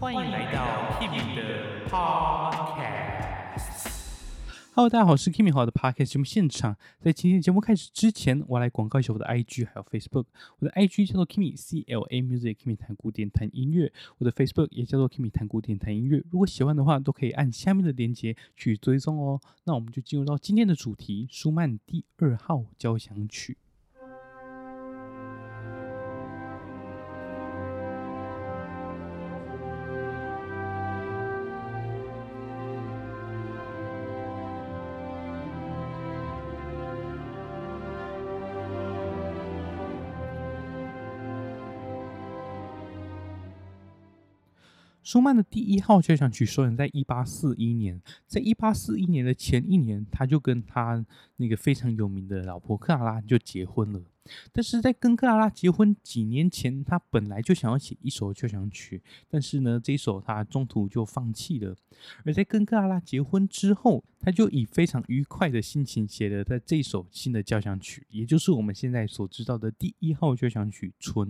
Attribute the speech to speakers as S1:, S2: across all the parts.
S1: 欢迎来到 Kimi 的 Podcast。
S2: Hello，大家好，我是 Kimi 好的 Podcast 节目现场。在今天节目开始之前，我来广告一下我的 IG 还有 Facebook。我的 IG 叫做 Kimi C L A Music，Kimi 弹古典弹音乐。我的 Facebook 也叫做 Kimi 弹古典弹音乐。如果喜欢的话，都可以按下面的链接去追踪哦。那我们就进入到今天的主题——舒曼第二号交响曲。舒曼的第一号交响曲首演在一八四一年，在一八四一年的前一年，他就跟他那个非常有名的老婆克拉拉就结婚了。但是在跟克拉拉结婚几年前，他本来就想要写一首交响曲，但是呢，这一首他中途就放弃了。而在跟克拉拉结婚之后，他就以非常愉快的心情写了在这首新的交响曲，也就是我们现在所知道的第一号交响曲《春》。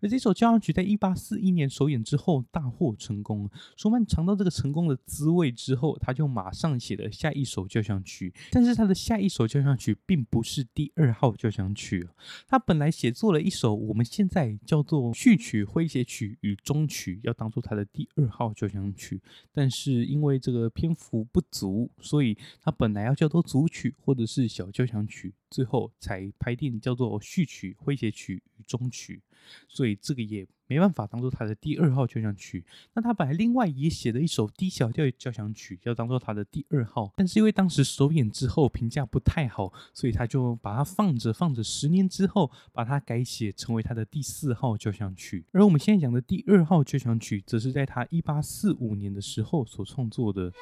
S2: 而这首交响曲在一八四一年首演之后大获成功，舒曼尝到这个成功的滋味之后，他就马上写了下一首交响曲。但是他的下一首交响曲并不是第二号交响曲。他本来写作了一首我们现在叫做序曲、诙谐曲与终曲，要当做他的第二号交响曲。但是因为这个篇幅不足，所以他本来要叫做组曲或者是小交响曲，最后才拍定叫做序曲、诙谐曲与终曲。所以这个也没办法当做他的第二号交响曲。那他本来另外也写了一首 D 小调交响曲，要当做他的第二号，但是因为当时首演之后评价不太好，所以他就把它放着放着，十年之后把它改写成为他的第四号交响曲。而我们现在讲的第二号交响曲，则是在他一八四五年的时候所创作的。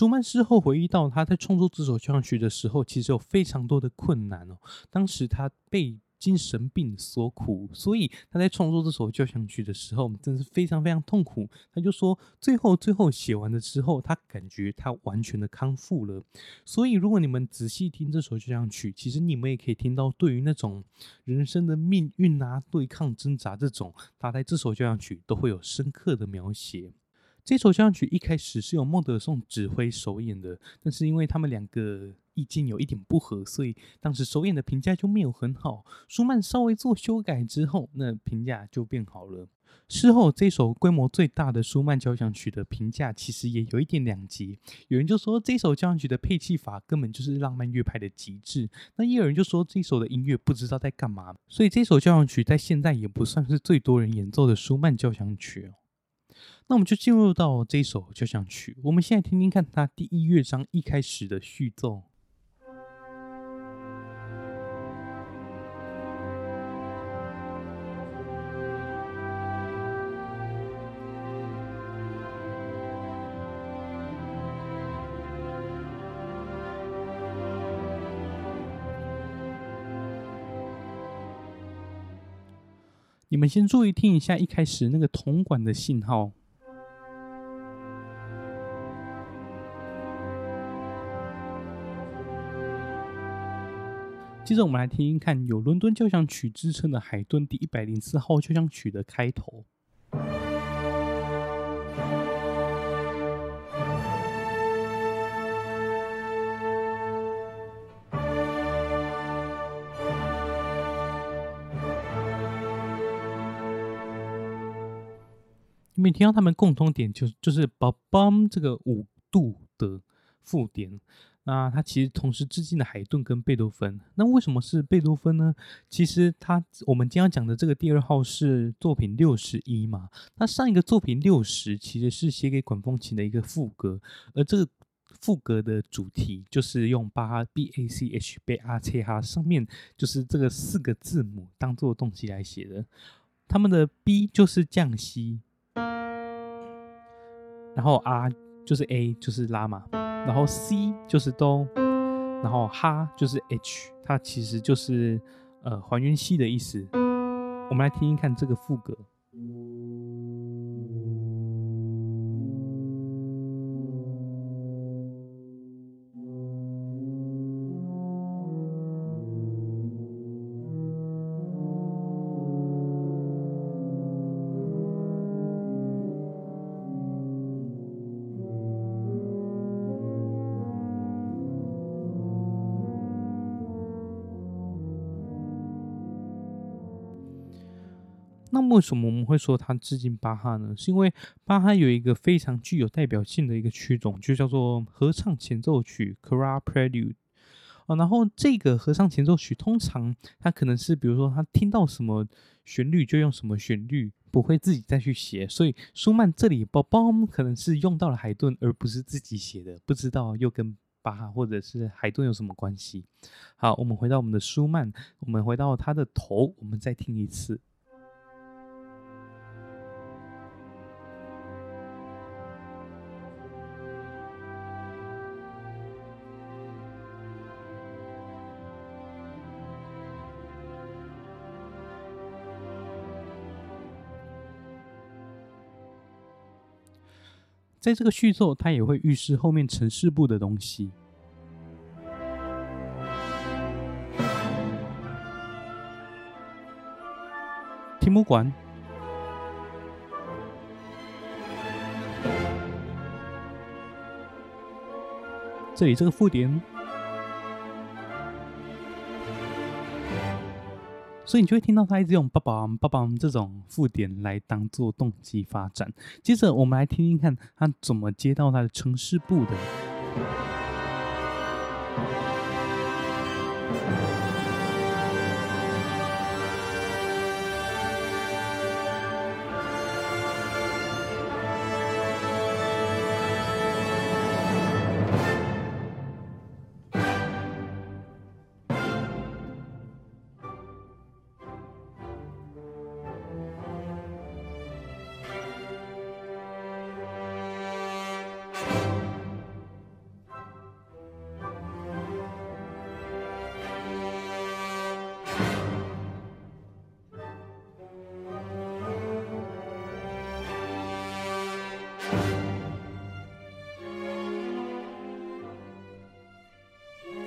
S2: 舒曼事后回忆到，他在创作这首交响曲的时候，其实有非常多的困难哦。当时他被精神病所苦，所以他在创作这首交响曲的时候，真是非常非常痛苦。他就说，最后最后写完了之后，他感觉他完全的康复了。所以，如果你们仔细听这首交响曲，其实你们也可以听到对于那种人生的命运啊、对抗挣扎这种，他在这首交响曲都会有深刻的描写。这首交响曲一开始是由孟德松指挥首演的，但是因为他们两个意见有一点不合，所以当时首演的评价就没有很好。舒曼稍微做修改之后，那评价就变好了。事后，这首规模最大的舒曼交响曲的评价其实也有一点两极。有人就说这首交响曲的配器法根本就是浪漫乐派的极致，那也有人就说这首的音乐不知道在干嘛。所以这首交响曲在现在也不算是最多人演奏的舒曼交响曲哦。那我们就进入到这一首交响曲。我们现在听听看它第一乐章一开始的序奏。你们先注意听一下一开始那个铜管的信号。接着我们来听听看有伦敦交响曲之称的海顿第一百零四号交响曲的开头。你们听到他们共同点就是就是“梆梆”这个五度的附点。那他其实同时致敬了海顿跟贝多芬。那为什么是贝多芬呢？其实他我们今天要讲的这个第二号是作品六十一嘛。那上一个作品六十其实是写给管风琴的一个副歌，而这个副歌的主题就是用巴 B A C H 贝阿切哈上面就是这个四个字母当做动机来写的。他们的 B 就是降西然后 R 就是 A 就是拉嘛。然后 C 就是哆，然后哈就是 H，它其实就是呃还原 C 的意思。我们来听听看这个副歌。为什么我们会说他致敬巴哈呢？是因为巴哈有一个非常具有代表性的一个曲种，就叫做合唱前奏曲 （Chorale Prelude）。哦，然后这个合唱前奏曲通常他可能是，比如说他听到什么旋律就用什么旋律，不会自己再去写。所以舒曼这里包包可能是用到了海顿，而不是自己写的，不知道又跟巴哈或者是海顿有什么关系。好，我们回到我们的舒曼，我们回到他的头，我们再听一次。在这个续作，它也会预示后面城市部的东西。听不管，这里这个附点。所以你就会听到他一直用“爸爸”“爸爸”这种副点来当做动机发展。接着我们来听听看他怎么接到他的城市部的。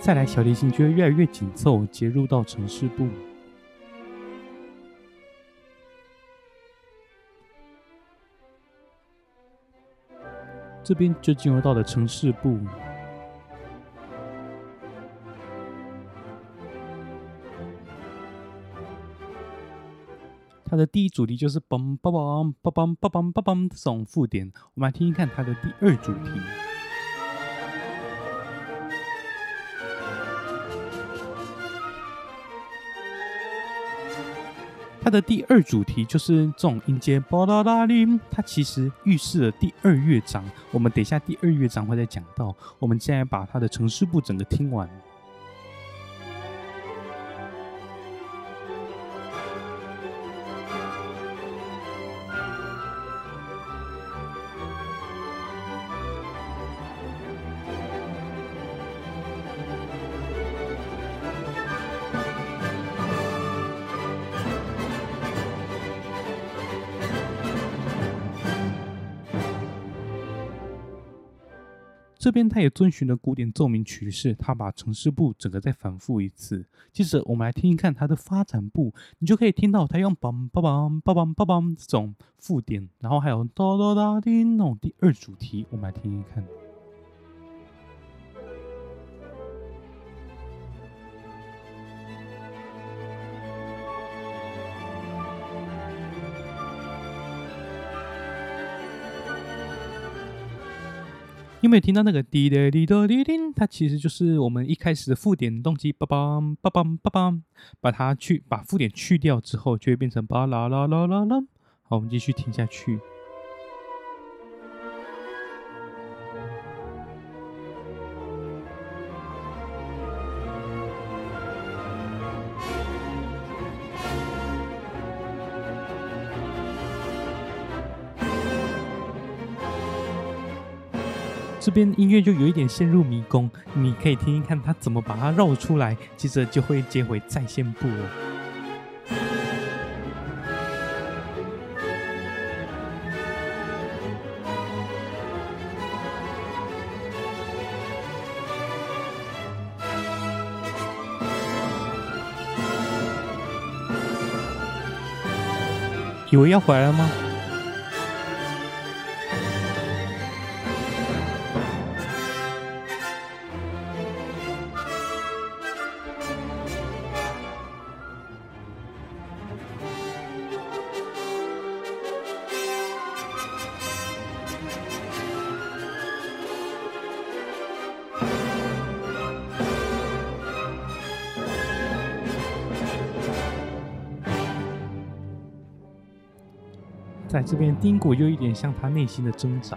S2: 再来，小提琴就会越来越紧凑，接入到城市部。这边就进入到了城市部。它的第一主题就是嘣嘣嘣嘣嘣嘣嘣嘣这种附点，我们来听听看它的第二主题。它的第二主题就是这种音阶，巴啦啦哩，它其实预示了第二乐章。我们等一下第二乐章会再讲到。我们现在把它的城市部整个听完。这边他也遵循了古典奏鸣曲式，他把城市部整个再反复一次。接着我们来听一看它的发展部，你就可以听到他用梆梆梆梆梆梆梆这种附点，然后还有哒哒哒的那种第二主题，我们来听一看。有没有听到那个滴答滴答滴叮？它其实就是我们一开始的附点动机，梆梆梆梆梆梆，把它去把附点去掉之后，就会变成巴拉啦啦啦啦。好，我们继续听下去。边音乐就有一点陷入迷宫，你可以听听看他怎么把它绕出来，接着就会接回在线部了。以为要回来了吗？在这边，丁果又一点像他内心的挣扎。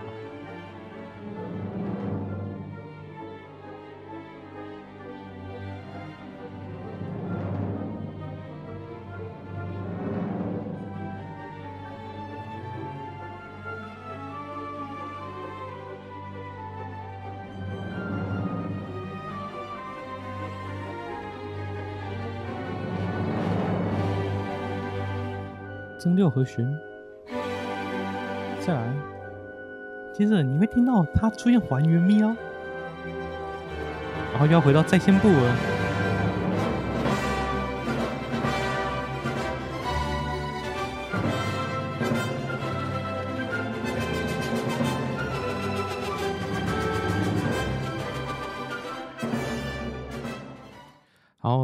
S2: 增六和弦。再来，接着你会听到它出现还原咪哦，然后又要回到在线部了。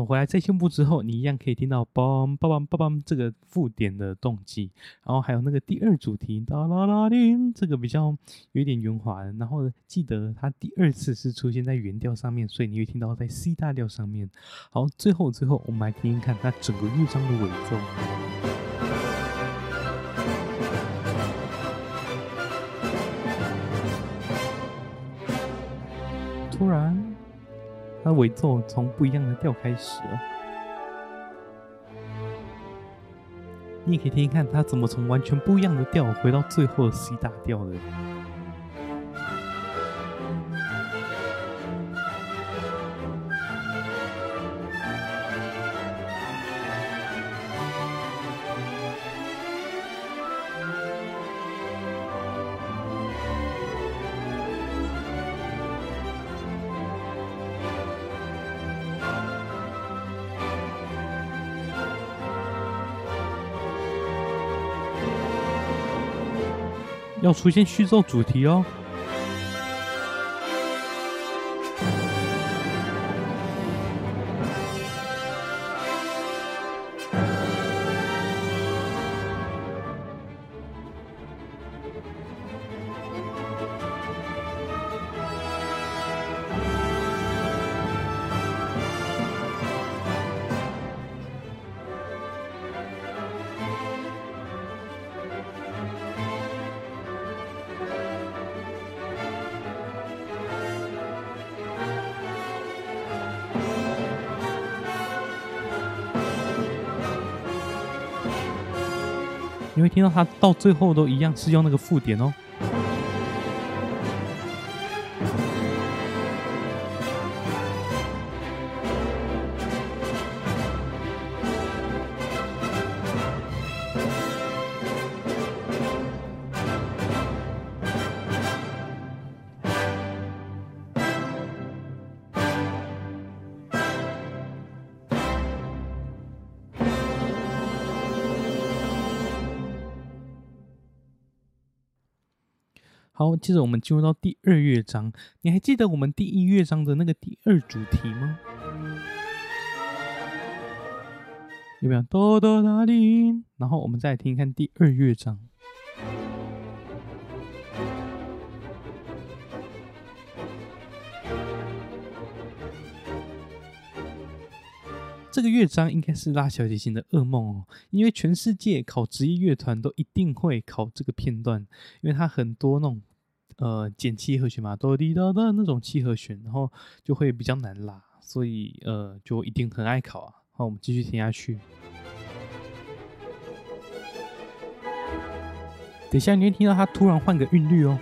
S2: 回来在线部之后，你一样可以听到梆梆梆梆梆这个附点的动机，然后还有那个第二主题哒啦啦叮，这个比较有点圆滑。然后记得它第二次是出现在原调上面，所以你会听到在 C 大调上面。好，最后最后我们来听听看它整个乐章的尾奏。突然。他尾奏从不一样的调开始了，你也可以听听看，他怎么从完全不一样的调回到最后的 C 大调的。出现续作主题哦。你会听到他到最后都一样是用那个附点哦。接着我们进入到第二乐章。你还记得我们第一乐章的那个第二主题吗？有没有？哆哆啦哩。然后我们再来听一看第二乐章。这个乐章应该是拉小提琴的噩梦哦，因为全世界考职业乐团都一定会考这个片段，因为它很多那种。呃，减七和弦嘛，哆滴哒的那种七和弦，然后就会比较难拉，所以呃，就一定很爱考啊。好，我们继续听下去。等一下你会听到它突然换个韵律哦。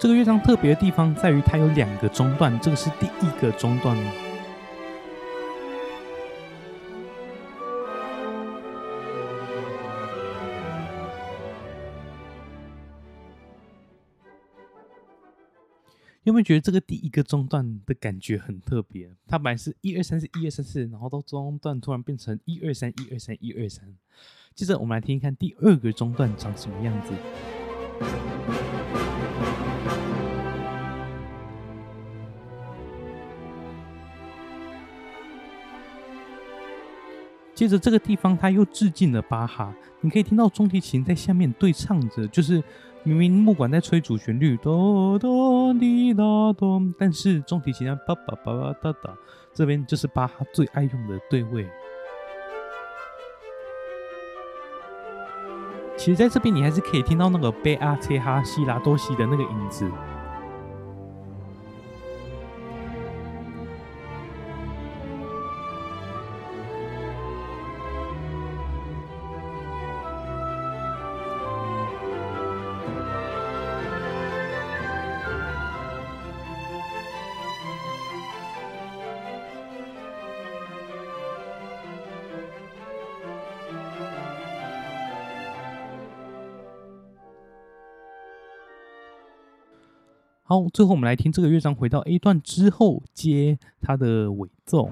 S2: 这个乐章特别的地方在于它有两个中段，这个是第一个中段。有没有觉得这个第一个中段的感觉很特别？它本来是一二三四一二三四，然后到中段突然变成一二三一二三一二三。接着我们来听听看第二个中段长什么样子。接着这个地方他又致敬了巴哈，你可以听到中提琴在下面对唱着，就是。明明木管在吹主旋律，哆哆滴哒哆，但是中提琴在叭叭叭叭哒哒，这边就是巴哈最爱用的对位。其实，在这边你还是可以听到那个贝阿切哈西拉多西的那个影子。最后我们来听这个乐章回到 A 段之后接它的尾奏。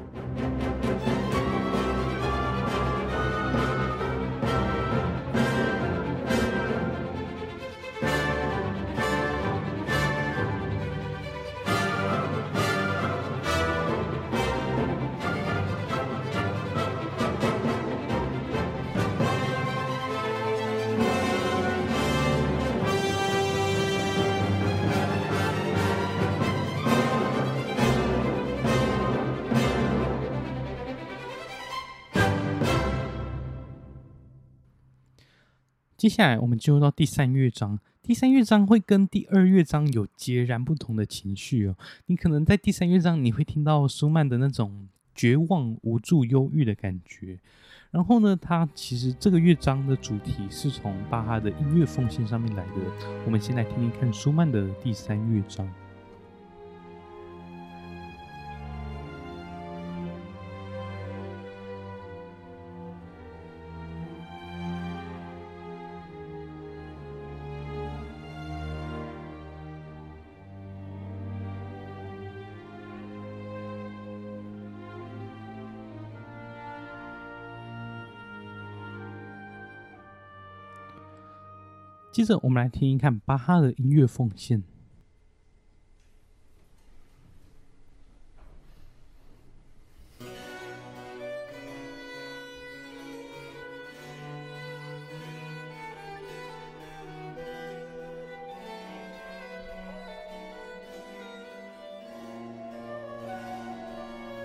S2: 接下来，我们进入到第三乐章。第三乐章会跟第二乐章有截然不同的情绪哦。你可能在第三乐章，你会听到舒曼的那种绝望、无助、忧郁的感觉。然后呢，它其实这个乐章的主题是从巴哈的音乐奉献上面来的。我们先来听听看舒曼的第三乐章。接着，我们来听一看巴哈的音乐奉献。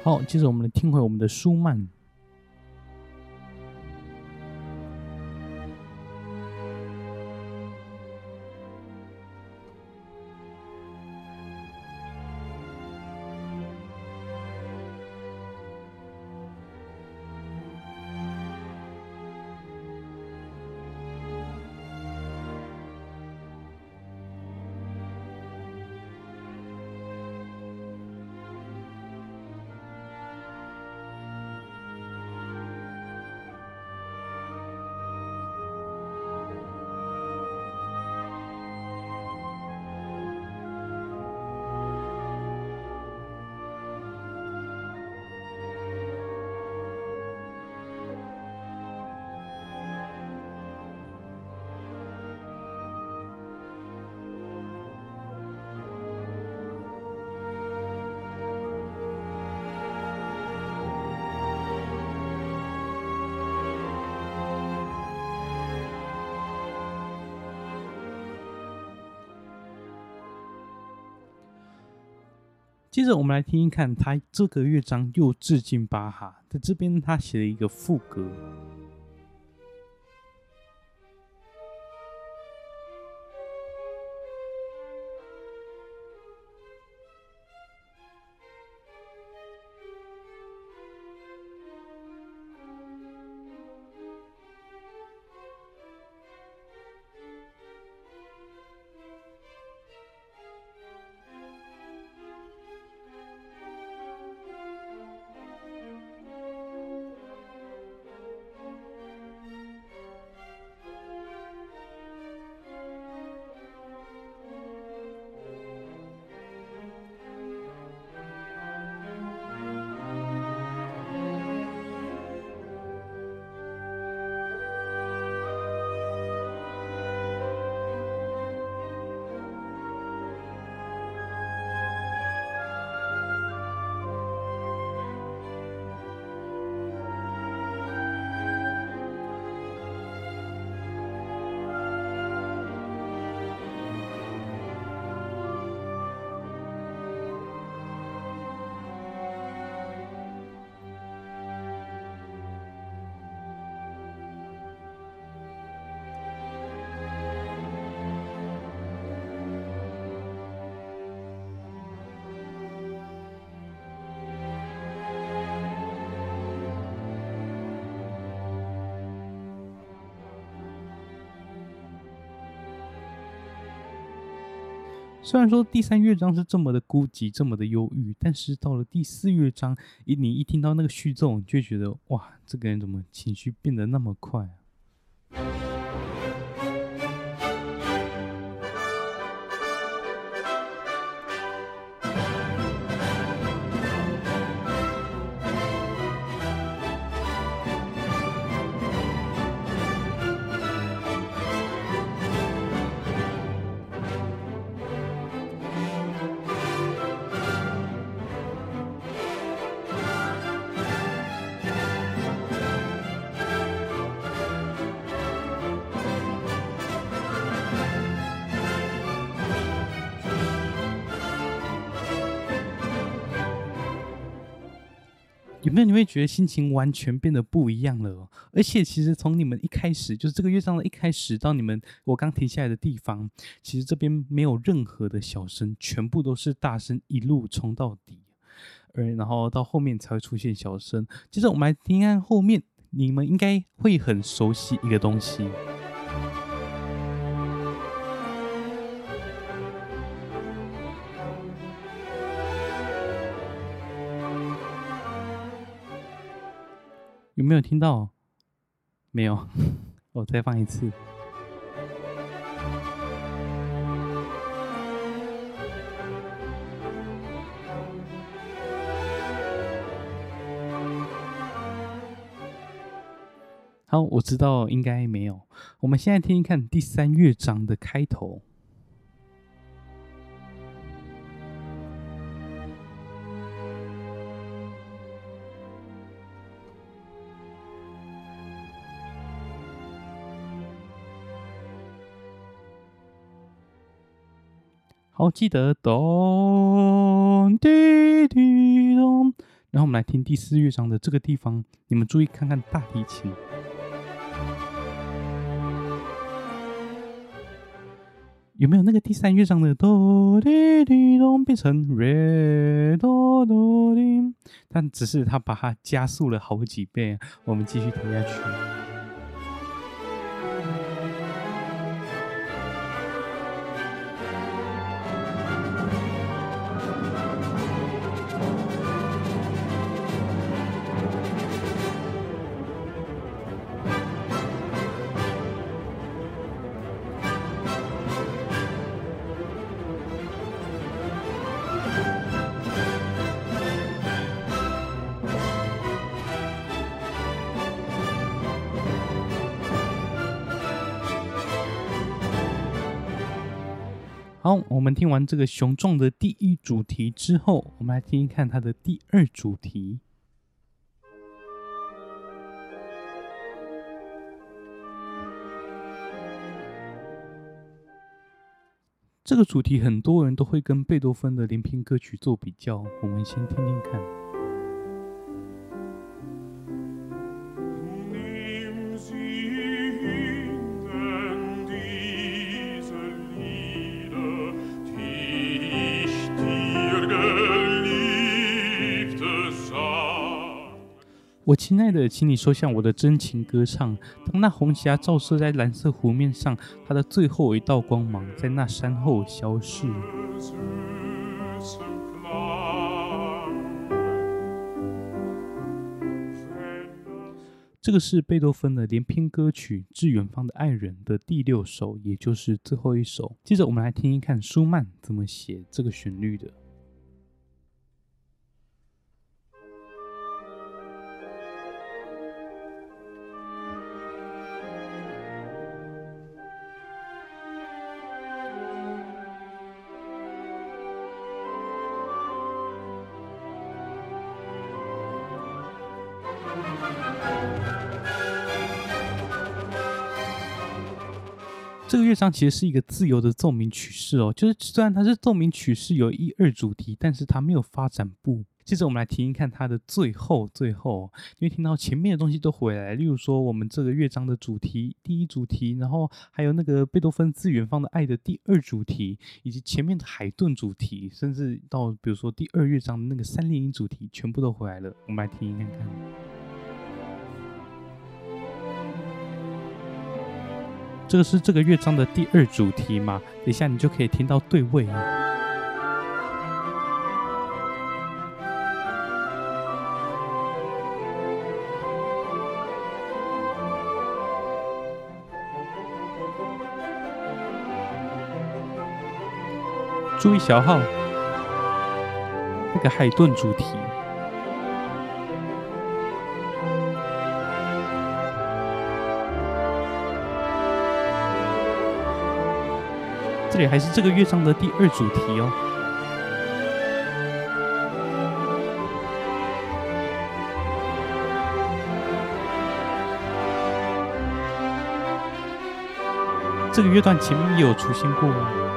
S2: 好，接着我们来听回我们的舒曼。接着我们来听一看，他这个乐章又致敬巴哈，在这边他写了一个副歌。虽然说第三乐章是这么的孤寂，这么的忧郁，但是到了第四乐章，一你一听到那个序奏，你就觉得哇，这个人怎么情绪变得那么快啊？有没有你会觉得心情完全变得不一样了哦？而且其实从你们一开始，就是这个乐章的一开始到你们我刚停下来的地方，其实这边没有任何的小声，全部都是大声，一路冲到底，而然后到后面才会出现小声。接着我们来听看后面，你们应该会很熟悉一个东西。有没有听到？没有，我再放一次。好，我知道应该没有。我们现在听听看第三乐章的开头。好，记得咚滴滴咚。然后我们来听第四乐章的这个地方，你们注意看看大提琴，有没有那个第三乐章的哆滴滴咚变成瑞哆哆滴？但只是它把它加速了好几倍。我们继续听下去。我们听完这个雄壮的第一主题之后，我们来听听看它的第二主题。这个主题很多人都会跟贝多芬的连篇歌曲做比较，我们先听听看。我亲爱的，请你收下我的真情歌唱。当那红霞照射在蓝色湖面上，它的最后一道光芒在那山后消逝。这个是贝多芬的连篇歌曲《致远方的爱人》的第六首，也就是最后一首。接着，我们来听一看舒曼怎么写这个旋律的。这个乐章其实是一个自由的奏鸣曲式哦，就是虽然它是奏鸣曲式有一二主题，但是它没有发展部。接着我们来听一看它的最后，最后，因为听到前面的东西都回来，例如说我们这个乐章的主题第一主题，然后还有那个贝多芬自远方的爱的第二主题，以及前面的海顿主题，甚至到比如说第二乐章的那个三连音主题，全部都回来了。我们来听一看看。这个是这个乐章的第二主题嘛，等一下你就可以听到对位了。注意小号，那个海顿主题。这里还是这个乐章的第二主题哦。这个乐段前面有出现过。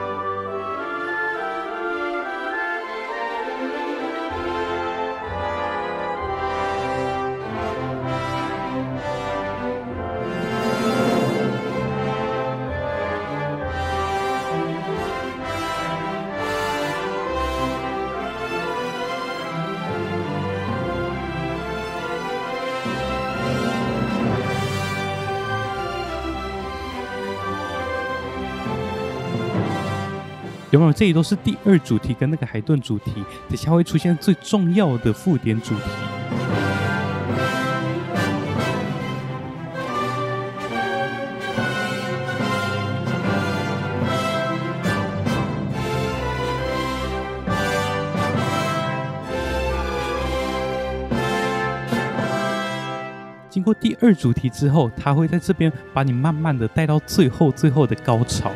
S2: 有没有？这里都是第二主题跟那个海顿主题，等下会出现最重要的附点主题。经过第二主题之后，它会在这边把你慢慢的带到最后最后的高潮。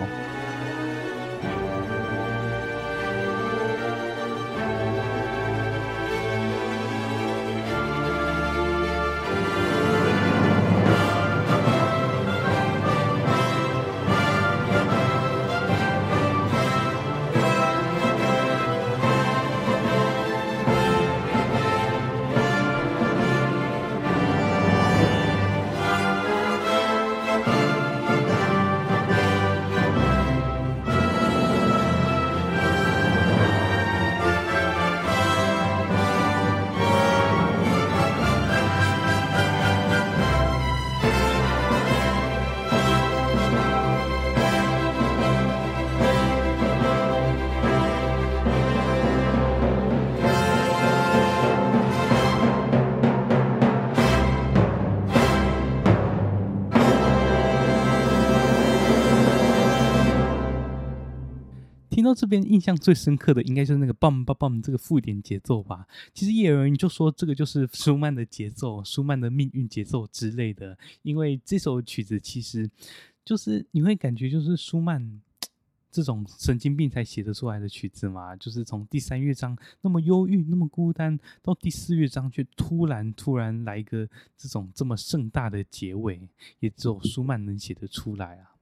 S2: 到这边，印象最深刻的应该就是那个 bum b b 这个附点节奏吧。其实也有人就说这个就是舒曼的节奏，舒曼的命运节奏之类的。因为这首曲子其实就是你会感觉就是舒曼这种神经病才写得出来的曲子嘛。就是从第三乐章那么忧郁、那么孤单，到第四乐章却突然突然来一个这种这么盛大的结尾，也只有舒曼能写得出来啊。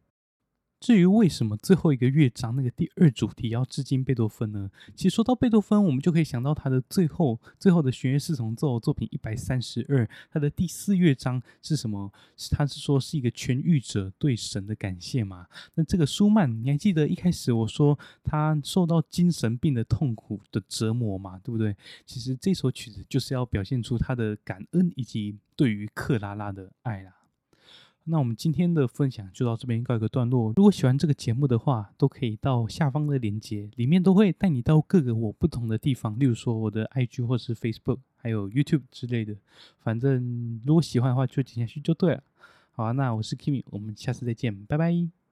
S2: 至于为什么最后一个乐章那个第二主题要致敬贝多芬呢？其实说到贝多芬，我们就可以想到他的最后最后的弦乐四重奏作品一百三十二，他的第四乐章是什么？他是说是一个痊愈者对神的感谢嘛？那这个舒曼，你还记得一开始我说他受到精神病的痛苦的折磨嘛？对不对？其实这首曲子就是要表现出他的感恩以及对于克拉拉的爱啦。那我们今天的分享就到这边告一个段落。如果喜欢这个节目的话，都可以到下方的链接，里面都会带你到各个我不同的地方，例如说我的 IG 或是 Facebook，还有 YouTube 之类的。反正如果喜欢的话，就点下去就对了。好啊，那我是 Kimi，我们下次再见，拜拜。